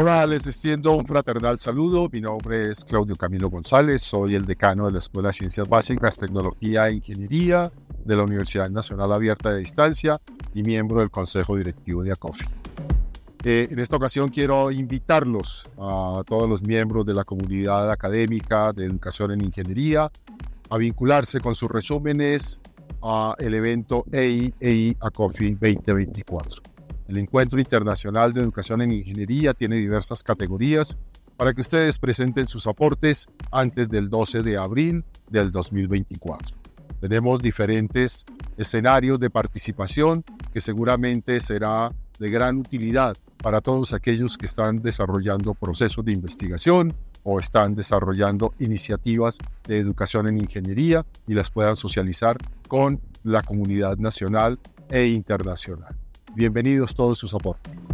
Hola, les extiendo un fraternal saludo. Mi nombre es Claudio Camilo González, soy el decano de la Escuela de Ciencias Básicas, Tecnología e Ingeniería de la Universidad Nacional Abierta de Distancia y miembro del Consejo Directivo de ACOFI. Eh, en esta ocasión quiero invitarlos a todos los miembros de la comunidad académica de educación en ingeniería a vincularse con sus resúmenes a el evento EI, EI ACOFI 2024. El Encuentro Internacional de Educación en Ingeniería tiene diversas categorías para que ustedes presenten sus aportes antes del 12 de abril del 2024. Tenemos diferentes escenarios de participación que seguramente será de gran utilidad para todos aquellos que están desarrollando procesos de investigación o están desarrollando iniciativas de educación en ingeniería y las puedan socializar con la comunidad nacional e internacional. Bienvenidos todos sus aportes.